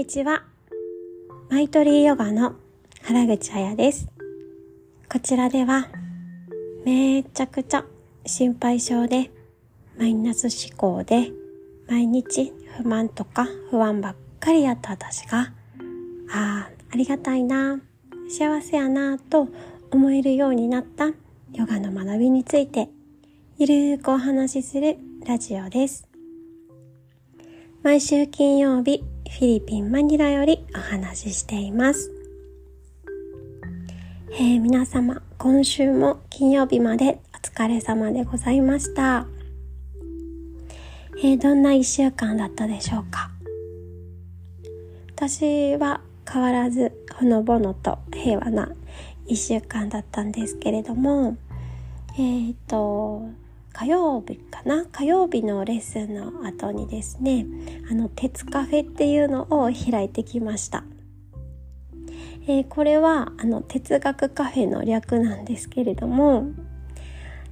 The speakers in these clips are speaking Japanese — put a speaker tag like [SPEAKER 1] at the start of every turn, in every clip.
[SPEAKER 1] にちは。マイトリーヨガの原口彩です。こちらでは、めちゃくちゃ心配性で、マイナス思考で、毎日不満とか不安ばっかりやった私が、ああ、ありがたいな、幸せやな、と思えるようになったヨガの学びについて、ゆるーくお話しするラジオです。毎週金曜日、フィリピン・マニラよりお話ししています。えー、皆様、今週も金曜日までお疲れ様でございました。えー、どんな一週間だったでしょうか？私は変わらずほのぼのと平和な一週間だったんですけれども、えっ、と、火曜日かな？火曜日のレッスンの後にですねあの鉄カフェっていうのを開いてきました、えー、これはあの哲学カフェの略なんですけれども、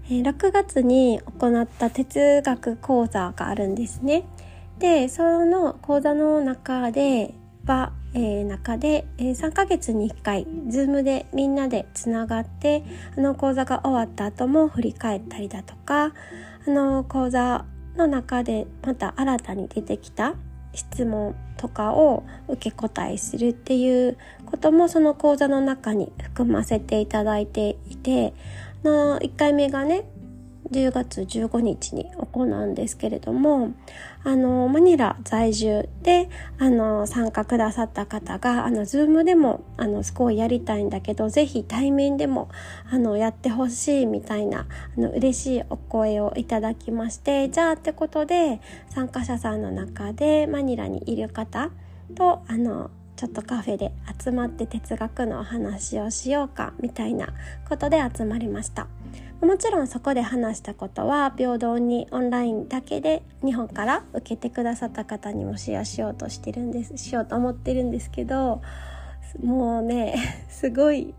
[SPEAKER 1] えー、6月に行った哲学講座があるんですね。でその講座の中ではえー、中で、え、3ヶ月に1回 Zoom でみんなでつながってあの講座が終わった後も振り返ったりだとかあの講座の中でまた新たに出てきた質問とかを受け答えするっていうこともその講座の中に含ませていただいていての1回目がね10月15日に行うんですけれども、あの、マニラ在住で、あの、参加くださった方が、あの、ズームでも、あの、すごいやりたいんだけど、ぜひ対面でも、あの、やってほしいみたいな、あの、嬉しいお声をいただきまして、じゃあってことで、参加者さんの中で、マニラにいる方と、あの、ちょっとカフェで集まって哲学のお話をしようかみたいなことで集まりました。もちろんそこで話したことは平等にオンラインだけで日本から受けてくださった方にもシェアしようとしてるんですしようと思ってるんですけどもうねすごい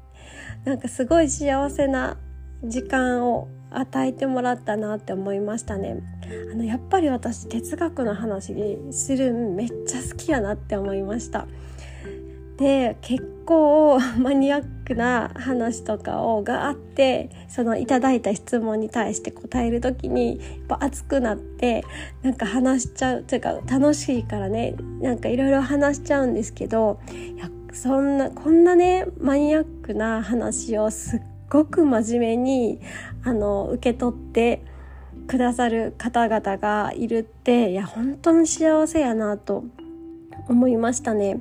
[SPEAKER 1] なんかすごい幸せな時間を与えてもらったなって思いましたね。あのやっぱり私哲学の話するめっちゃ好きやなって思いました。で結構マニアックな話とかをがあってそのいただいた質問に対して答える時にやっぱ熱くなってなんか話しちゃうというか楽しいからねなんかいろいろ話しちゃうんですけどいやそんなこんなねマニアックな話をすっごく真面目にあの受け取ってくださる方々がいるっていや本当に幸せやなと思いましたね。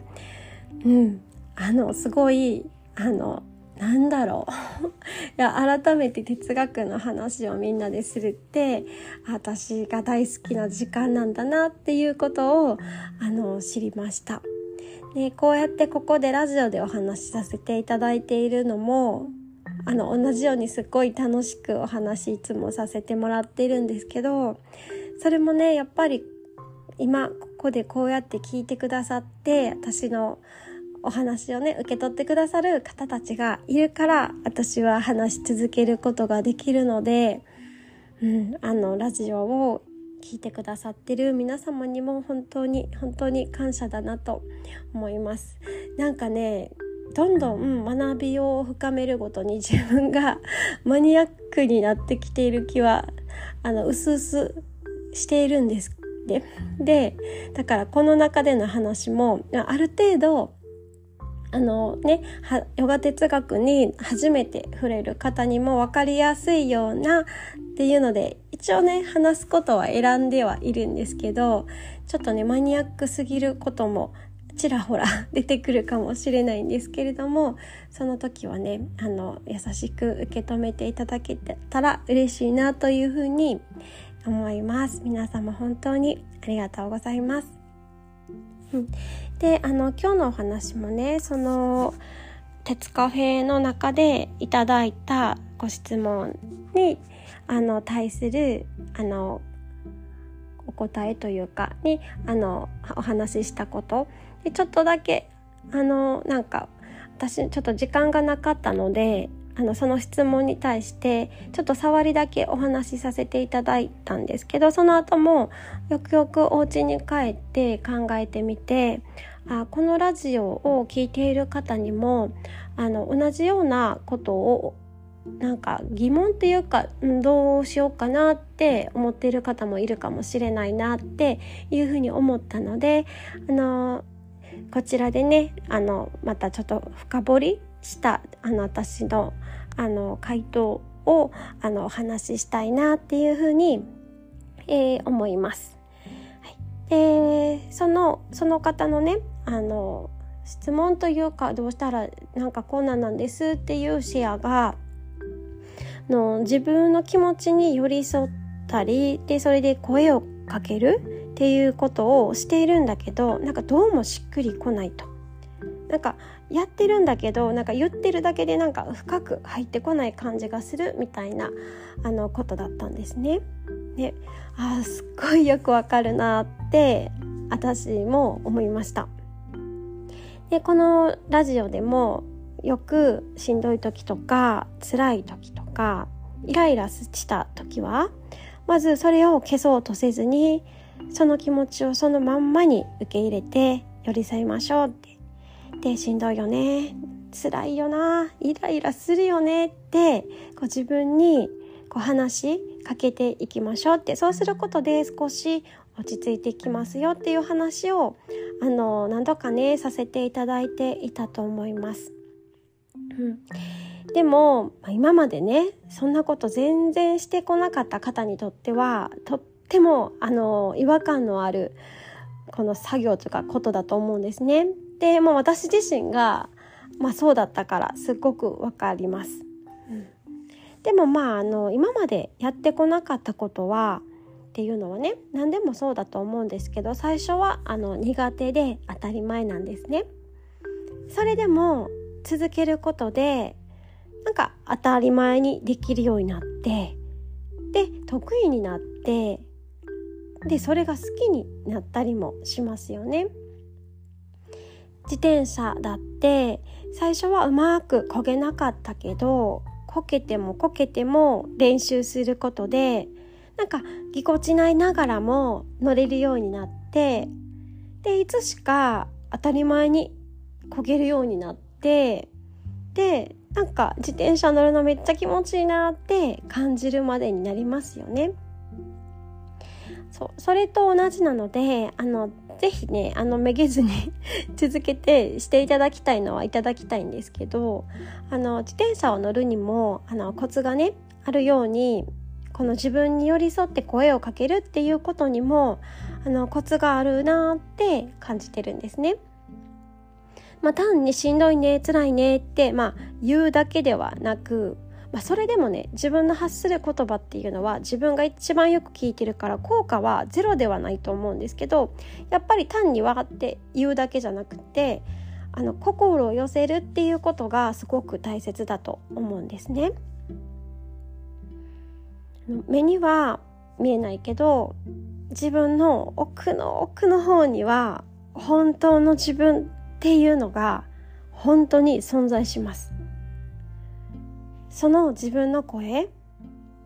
[SPEAKER 1] うん、あのすごいあのなんだろう いや改めて哲学の話をみんなでするって私が大好きな時間なんだなっていうことをあの知りました。でこうやってここでラジオでお話しさせていただいているのもあの同じようにすっごい楽しくお話いつもさせてもらっているんですけどそれもねやっぱり今ここでこうやって聞いてくださって私のお話をね受け取ってくださる方たちがいるから私は話し続けることができるので、うん、あのラジオを聞いてくださってる皆様にも本当に本当に感謝だなと思います。なんかねどんどん学びを深めるごとに自分が マニアックになってきている気はあの薄々しているんですででだからこの中での話もある程度あのね、ヨガ哲学に初めて触れる方にも分かりやすいようなっていうので一応ね話すことは選んではいるんですけどちょっとねマニアックすぎることもちらほら出てくるかもしれないんですけれどもその時はねあの優しく受け止めていただけたら嬉しいなというふうに思います。皆様本当にありがとうございます。であの今日のお話もねその鉄カフェの中でいただいたご質問にあの対するあのお答えというかにあのお話ししたこと。でちょっとだけあのなんか私ちょっと時間がなかったのであのその質問に対してちょっと触りだけお話しさせていただいたんですけどその後もよくよくお家に帰って考えてみてあこのラジオを聴いている方にもあの同じようなことをなんか疑問っていうかどうしようかなって思っている方もいるかもしれないなっていうふうに思ったのであのこちらでねあのまたちょっと深掘りしたあの私のあの回答をあのお話ししたいなっていうふうに、えー、思います。はい、でそのその方のねあの質問というかどうしたらなんかこんなんなんですっていうシェアがの自分の気持ちに寄り添ったりでそれで声をかけるっていうことをしているんだけどなんかどうもしっくりこないと。なんかやってるんだけどなんか言ってるだけでなんか深く入ってこない感じがするみたいなあのことだったんですね。であすっごいよくわかるなって私も思いました。でこのラジオでもよくしんどい時とか辛い時とかイライラした時はまずそれを消そうとせずにその気持ちをそのまんまに受け入れて寄り添いましょうってでしんどいよね辛いよなイライラするよねってこう自分にこう話しかけていきましょうってそうすることで少し落ち着いてきますよっていう話をあの何度かねさせていただいていたと思います。うん、でも今までねそんなこと全然してこなかった方にとってはとってもあの違和感のあるこの作業というかことだと思うんですね。でも私自身が、まあ、そうだったからすっごくわかります。うん、でもまああの今までやってこなかったことはっていうのはね何でもそうだと思うんですけど最初はあの苦手で当たり前なんですね。それでも続けることでなんか当たり前にできるようになってで得意になってでそれが好きになったりもしますよね。自転車だって最初はうまく焦げなかったけどこけてもこけても練習することでなんかぎこちないながらも乗れるようになってでいつしか当たり前に焦げるようになってでなんか自転車乗るのめっちゃ気持ちいいなって感じるまでになりますよね。そそれと同じなのであのぜひねあのめげずに 続けてしていただきたいのはいただきたいんですけどあの自転車を乗るにもあのコツがねあるようにこの自分に寄り添って声をかけるっていうことにもあのコツがあるなって感じてるんですね。まあ、単にしんどいね辛いねって、まあ、言うだけではなく、まあ、それでもね自分の発する言葉っていうのは自分が一番よく聞いてるから効果はゼロではないと思うんですけどやっぱり単に分かって言うだけじゃなくてあの心を寄せるっていうことがすごく大切だと思うんですね。目には見えないけど自分の奥の奥の方には本当の自分っていうのが本当に存在しますその自分の声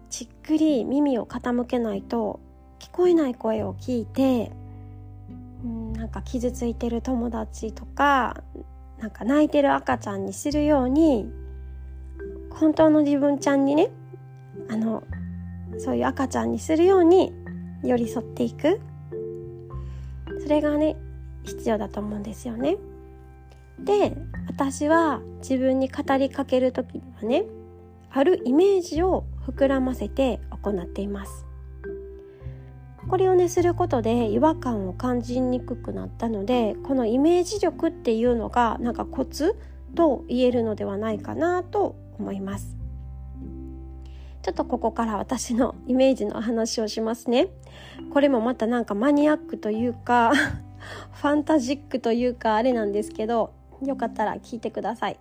[SPEAKER 1] じっくり耳を傾けないと聞こえない声を聞いてなんか傷ついてる友達とかなんか泣いてる赤ちゃんにするように本当の自分ちゃんにねあのそういう赤ちゃんにするように寄り添っていくそれがね必要だと思うんですよね。で私は自分に語りかける時にはねあるイメージを膨らませて行っています。これをねすることで違和感を感じにくくなったのでこのイメージ力っていうのがなんかコツと言えるのではないかなと思います。ちょっとここから私のイメージの話をしますね。これもまたなんかマニアックというか ファンタジックというかあれなんですけどよかったら聞いてください。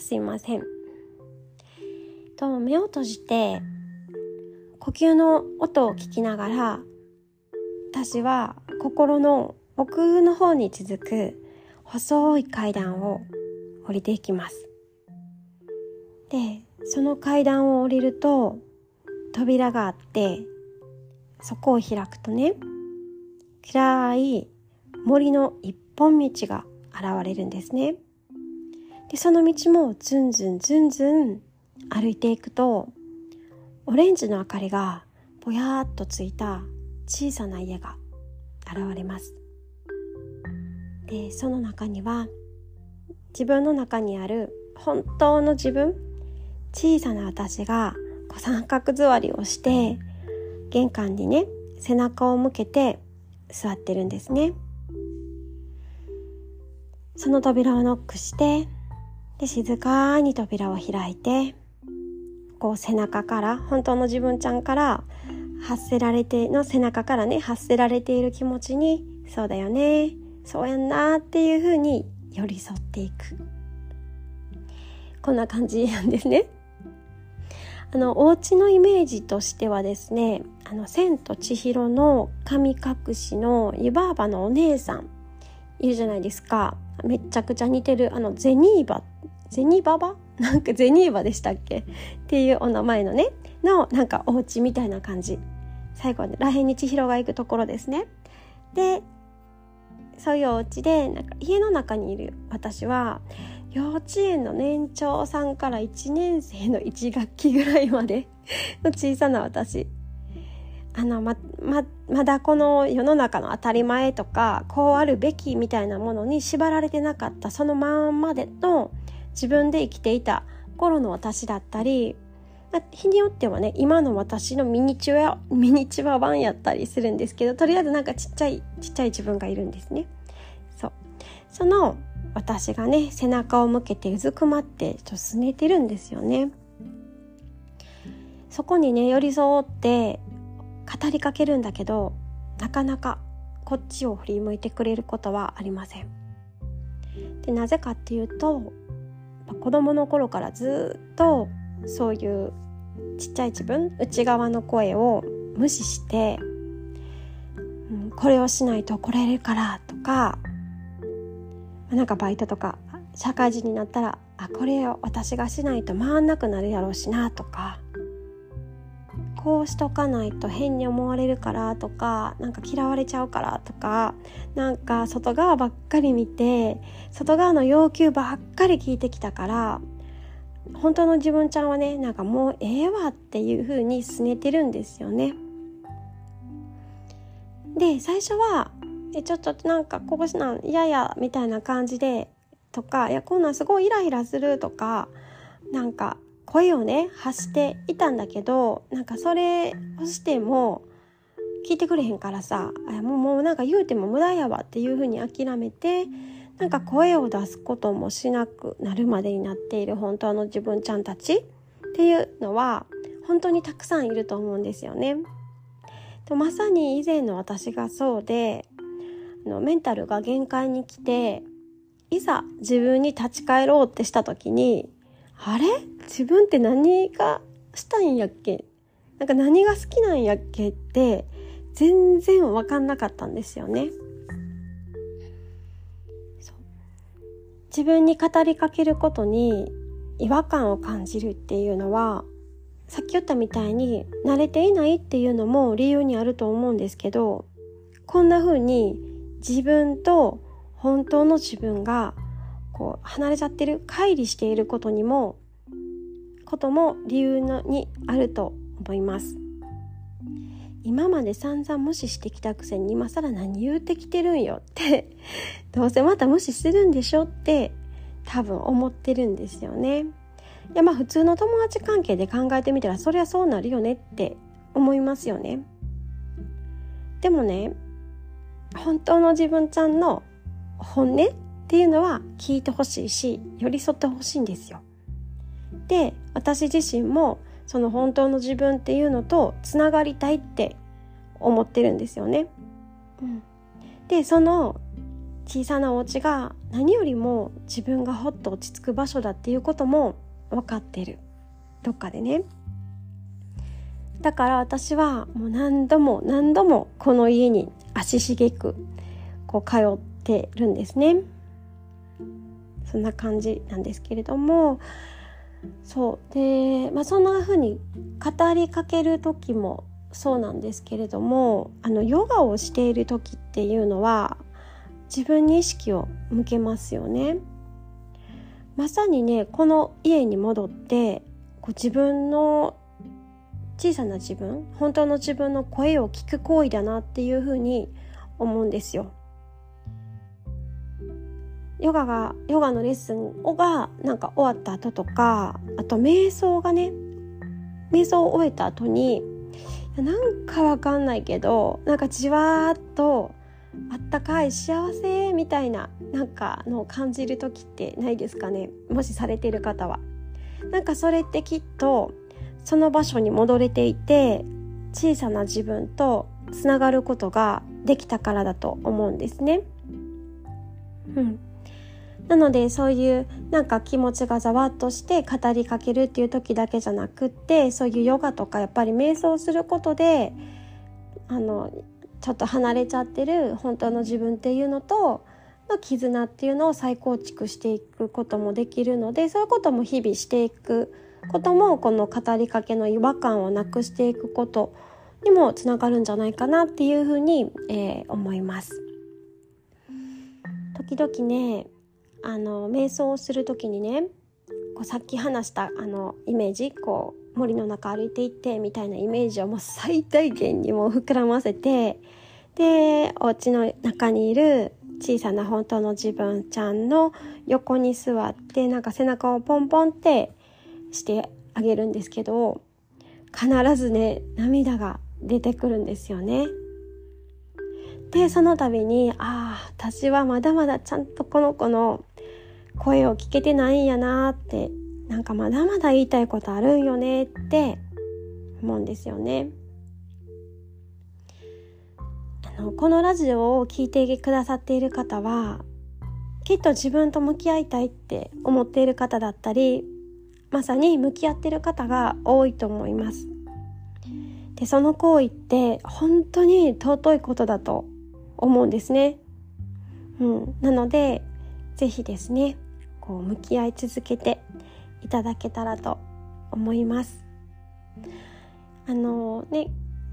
[SPEAKER 1] すいませんと目を閉じて呼吸の音を聞きながら私は心の奥の方に続く細い階段を降りていきますでその階段を降りると扉があってそこを開くとね暗い森の一本道が現れるんですね。でその道もずんずんずんずん歩いていくとオレンジの明かりがぼやっとついた小さな家が現れます。でその中には自分の中にある本当の自分小さな私が三角座りをして玄関にね背中を向けて座ってるんですねその扉をノックしてで静かに扉を開いてこう背中から本当の自分ちゃんから発せられての背中からね発せられている気持ちにそうだよねそうやんなっていう風に寄り添っていく。こんな感じなんですね。あのお家のイメージとしてはですね「あの千と千尋の神隠し」の湯婆婆のお姉さんいるじゃないですか。めちゃくちゃ似てる。あのゼニーバ。ゼニババ？なんかゼニーバでしたっけ？っていうお名前のね。のなんかお家みたいな感じ。最後は、ね、らへんに千尋が行くところですね。でそういうお家でなんか家の中にいる私は幼稚園の年長さんから1年生の1学期ぐらいまでの小さな私。あのまままだこの世の中の当たり前とかこうあるべきみたいなものに縛られてなかったそのまんまでの自分で生きていた頃の私だったり日によってはね今の私のミニチュアミニチュア版やったりするんですけどとりあえずなんかちっちゃいちっちゃい自分がいるんですね。そうその私がね背中を向けてうずくまってちょっとすねてるんですよね。そこにね寄り添って語りかけるんだけどなかなかこっちを振り向いてくれることはありません。でなぜかっていうと子供の頃からずっとそういうちっちゃい自分内側の声を無視して、うん、これをしないと怒られるからとかなんかバイトとか社会人になったらあこれを私がしないと回んなくなるやろうしなとかこうしとかないと変に思われるからとかなんか嫌われちゃうからとかなんか外側ばっかり見て外側の要求ばっかり聞いてきたから本当の自分ちゃんはねなんかもうええわっていう風にすねてるんですよね。で最初はえちょっとなんかこうしなん嫌やみたいな感じでとかいやこんなんすごいイライラするとかなんか声をね発していたんだけどなんかそれをしても聞いてくれへんからさもうもうなんか言うても無駄やわっていうふうに諦めてなんか声を出すこともしなくなるまでになっている本当の自分ちゃんたちっていうのは本当にたくさんいると思うんですよね。とまさに以前の私がそうであのメンタルが限界に来ていざ自分に立ち返ろうってした時にあれ？自分って何がしたいんやっけ？なんか何が好きなんやっけって全然わかんなかったんですよね。自分に語りかけることに違和感を感じるっていうのはさっき言ったみたいに慣れていないっていうのも理由にあると思うんですけどこんな風に自分と本当の自分がこう離れちゃってる乖離していることにもことも理由のにあると思います。今まで散々無視してきたくせに今更何言うてきてるんよって どうせまた無視するんでしょって多分思ってるんですよね。いやまあ普通の友達関係で考えてみたらそりゃそうなるよねって思いますよね。でもね本当の自分ちゃんの本音っていうのは聞いてほしいし寄り添ってほしいんですよ。で私自身もその本当の自分っていうのとつながりたいって思ってるんですよね。うん、でその小さなお家が何よりも自分がほっと落ち着く場所だっていうことも分かってるどっかでね。だから私はもう何度も何度もこの家に足しげくこう通ってるんですね。そんな感じなんですけれどもそうで、まあ、そんな風に語りかける時もそうなんですけれどもあのヨガをしている時っていうのは自分に意識を向けますよね。まさにねこの家に戻ってこう自分の小さな自分本当の自分の声を聞く行為だなっていうふうに思うんですよ。ヨガがヨガのレッスンがなんか終わった後とかあと瞑想がね瞑想を終えた後になんかわかんないけどなんかじわーっとあったかい幸せみたいななんかのを感じる時ってないですかね？もしされてる方は。なんかそれってきっとその場所に戻れていて小さな自分とつながることができたからだと思うんですね。うん、なのでそういうなんか気持ちがざわっとして語りかけるっていう時だけじゃなくってそういうヨガとかやっぱり瞑想することであのちょっと離れちゃってる本当の自分っていうのとの絆っていうのを再構築していくこともできるのでそういうことも日々していくこともこの語りかけの違和感をなくしていくことにもつながるんじゃないかなっていうふうに、えー、思います。時々ねあの瞑想をする時にねこうさっき話したあのイメージこう森の中歩いていってみたいなイメージをもう最大限にも膨らませてでお家の中にいる小さな本当の自分ちゃんの横に座ってなんか背中をポンポンってしてあげるんですけど必ずね涙が出てくるんですよね。でその度にああ私はまだまだちゃんとこの子の声を聞けてないんやなってなんかまだまだ言いたいことあるんよねって思うんですよね。あのこのラジオを聴いてくださっている方はきっと自分と向き合いたいって思っている方だったりまさに向き合ってる方が多いと思います。でその行為って本当に尊いことだと思うんですね。うん、なので是非ですねこう向き合い続けていただけたらと思います。あのね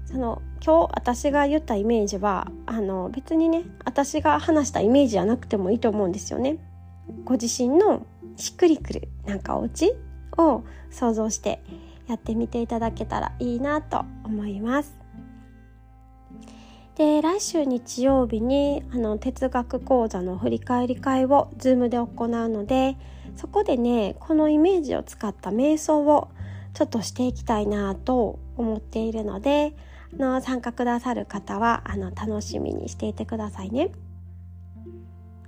[SPEAKER 1] その今日私が言ったイメージはあの別にね私が話したイメージじゃなくてもいいと思うんですよね。ご自身のしっくりくるなんかお家を想像してやってみていただけたらいいなと思います。で来週日曜日にあの哲学講座の振り返り会を Zoom で行うのでそこでねこのイメージを使った瞑想をちょっとしていきたいなと思っているのであの参加くださる方はあの楽しみにしていてくださいね。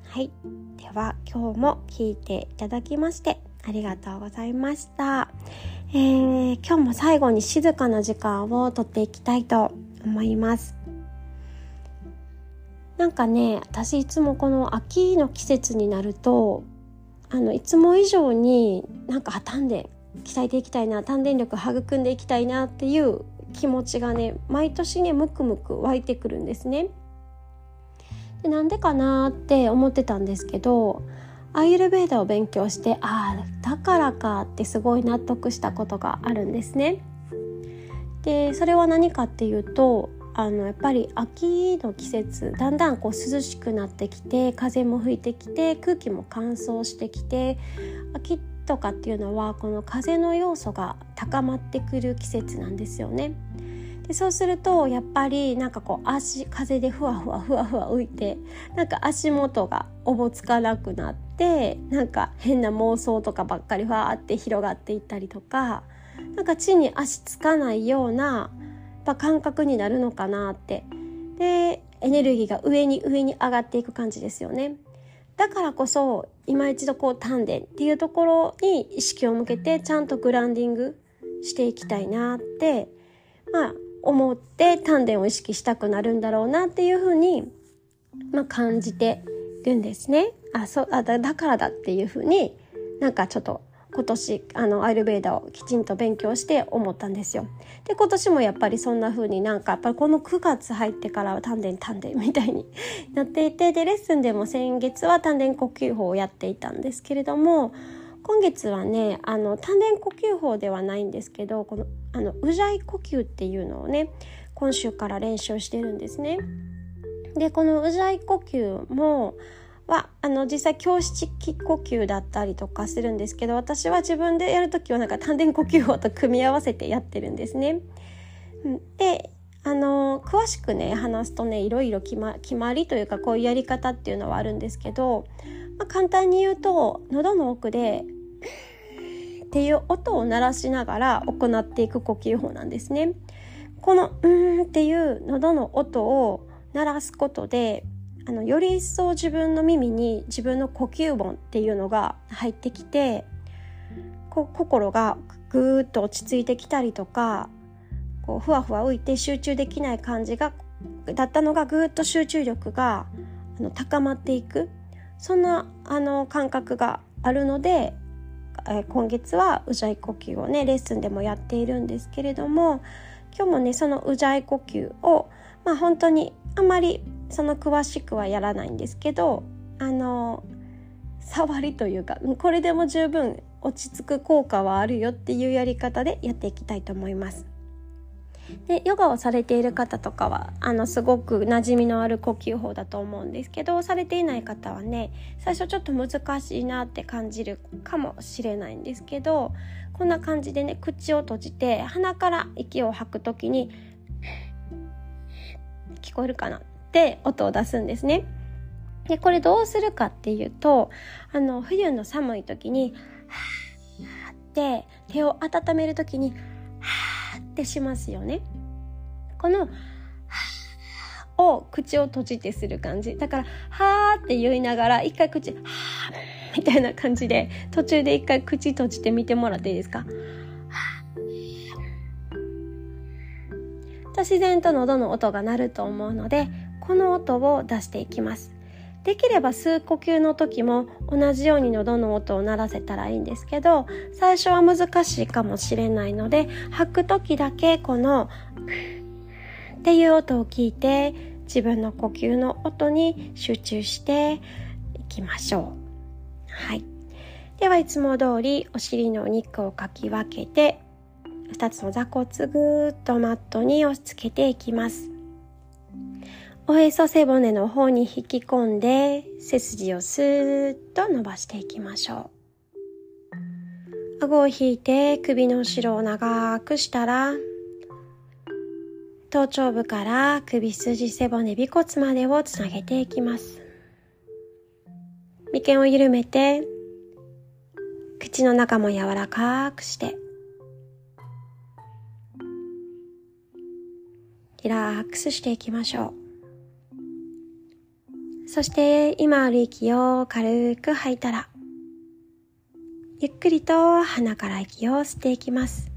[SPEAKER 1] はい。では今日も聞いていただきましてありがとうございました。えー、今日も最後に静かな時間をとっていきたいと思います。なんかね、私いつもこの秋の季節になると、あの、いつも以上になんか丹田鍛えていきたいな、丹田力育んでいきたいなっていう気持ちがね、毎年ね、ムクムク湧いてくるんですね。でなんでかなって思ってたんですけど、アイルベーダを勉強してああだからかってすごい納得したことがあるんですね。でそれは何かっていうとあのやっぱり秋の季節だんだんこう涼しくなってきて風も吹いてきて空気も乾燥してきて秋とかっていうのはこの風の要素が高まってくる季節なんですよね。でそうするとやっぱりなんかこう足風でふわふわふわふわ浮いてなんか足元がおぼつかなくなってなんか変な妄想とかばっかりふわって広がっていったりとかなんか地に足つかないようなや感覚になるのかなってでエネルギーが上に上に上がっていく感じですよね。だからこそ今一度こう丹田っていうところに意識を向けてちゃんとグランディングしていきたいなってまあ思って丹田を意識したくなるんだろうなっていうふうに、まあ、感じてるんですね。あそうあだだからだっていうふうになんかちょっと今年あのアイルベーダをきちんと勉強して思ったんですよ。で今年もやっぱりそんな風になんかやっぱりこの9月入ってからは丹田丹田みたいになっていてでレッスンでも先月は丹田呼吸法をやっていたんですけれども今月はねあの丹田呼吸法ではないんですけどこのあのうじゃい呼吸っていうのをね今週から練習してるんですね。でこのうじゃい呼吸もはあの実際教室呼吸だったりとかするんですけど私は自分でやる時はなんか丹田呼吸法と組み合わせてやってるんですね。であの詳しくね話すとねいろいろ決ま決まりというかこういうやり方っていうのはあるんですけど、まあ、簡単に言うと喉の奥でっていう音を鳴らしながら行っていく呼吸法なんですね。この「うん」っていう喉の音を鳴らすことであのより一層自分の耳に自分の呼吸音っていうのが入ってきてこ心がぐーっと落ち着いてきたりとかこうふわふわ浮いて集中できない感じがだったのがぐーっと集中力があの高まっていく。そんなあの感覚があるので、え今月はうじゃい呼吸をねレッスンでもやっているんですけれども今日もねそのうじゃい呼吸をまあ本当にあまりその詳しくはやらないんですけどあの触りというかこれでも十分落ち着く効果はあるよっていうやり方でやっていきたいと思います。でヨガをされている方とかはあのすごく馴染みのある呼吸法だと思うんですけどされていない方はね最初ちょっと難しいなって感じるかもしれないんですけどこんな感じでね口を閉じて鼻から息を吐く時に聞こえるかな？って音を出すんですね。でこれどうするかっていうとあの冬の寒い時に「はーって手を温める時に「はーってしますよね。このを口を閉じてする感じだから「はーって言いながら一回口「はーみたいな感じで途中で一回口閉じてみてもらっていいですか？と自然と喉の音が鳴ると思うのでこの音を出していきます。できれば吸う呼吸の時も同じように喉の音を鳴らせたらいいんですけど最初は難しいかもしれないので吐く時だけこのっていう音を聞いて自分の呼吸の音に集中していきましょう。はい。ではいつも通りお尻のお肉をかき分けて2つの座骨ぐーっとマットに押し付けていきます。おへそ背骨の方に引き込んで背筋をスーッと伸ばしていきましょう。顎を引いて首の後ろを長くしたら頭頂部から首筋背骨尾骨までをつなげていきます。眉間を緩めて口の中も柔らかくしてリラックスしていきましょう。そして今ある息を軽く吐いたら、ゆっくりと鼻から息を吸っていきます。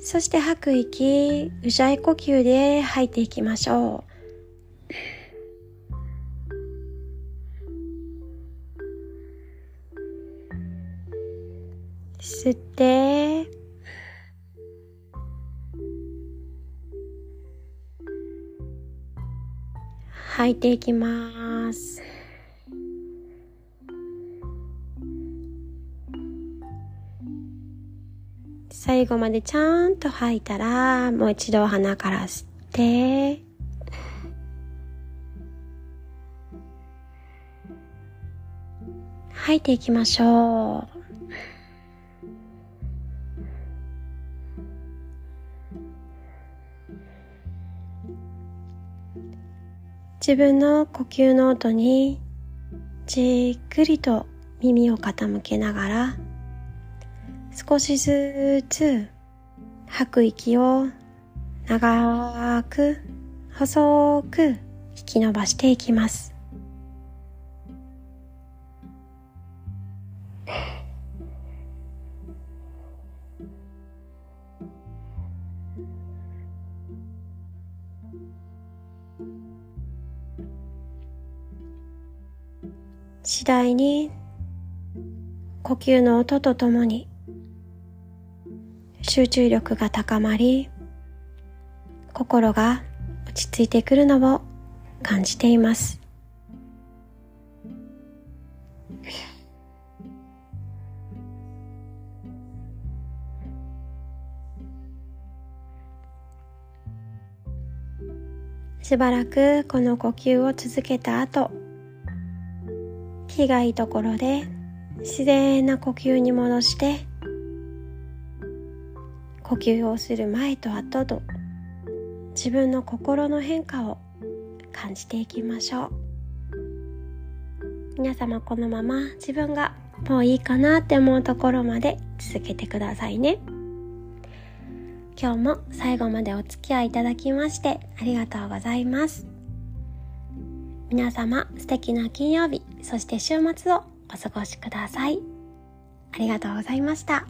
[SPEAKER 1] そして吐く息、うじゃい呼吸で吐いていきましょう。吸って、吐いていきます。最後までちゃんと吐いたら、もう一度鼻から吸って、吐いていきましょう。自分の呼吸の音にじっくりと耳を傾けながら少しずつ吐く息を長く細く引き伸ばしていきます。次第に呼吸の音とともに集中力が高まり心が落ち着いてくるのを感じています。しばらくこの呼吸を続けた後気がいいところで自然な呼吸に戻して呼吸をする前と後と自分の心の変化を感じていきましょう。皆様このまま自分がもういいかなって思うところまで続けてくださいね。今日も最後までお付き合いいただきましてありがとうございます。皆様素敵な金曜日。そして週末をお過ごしくださいありがとうございました。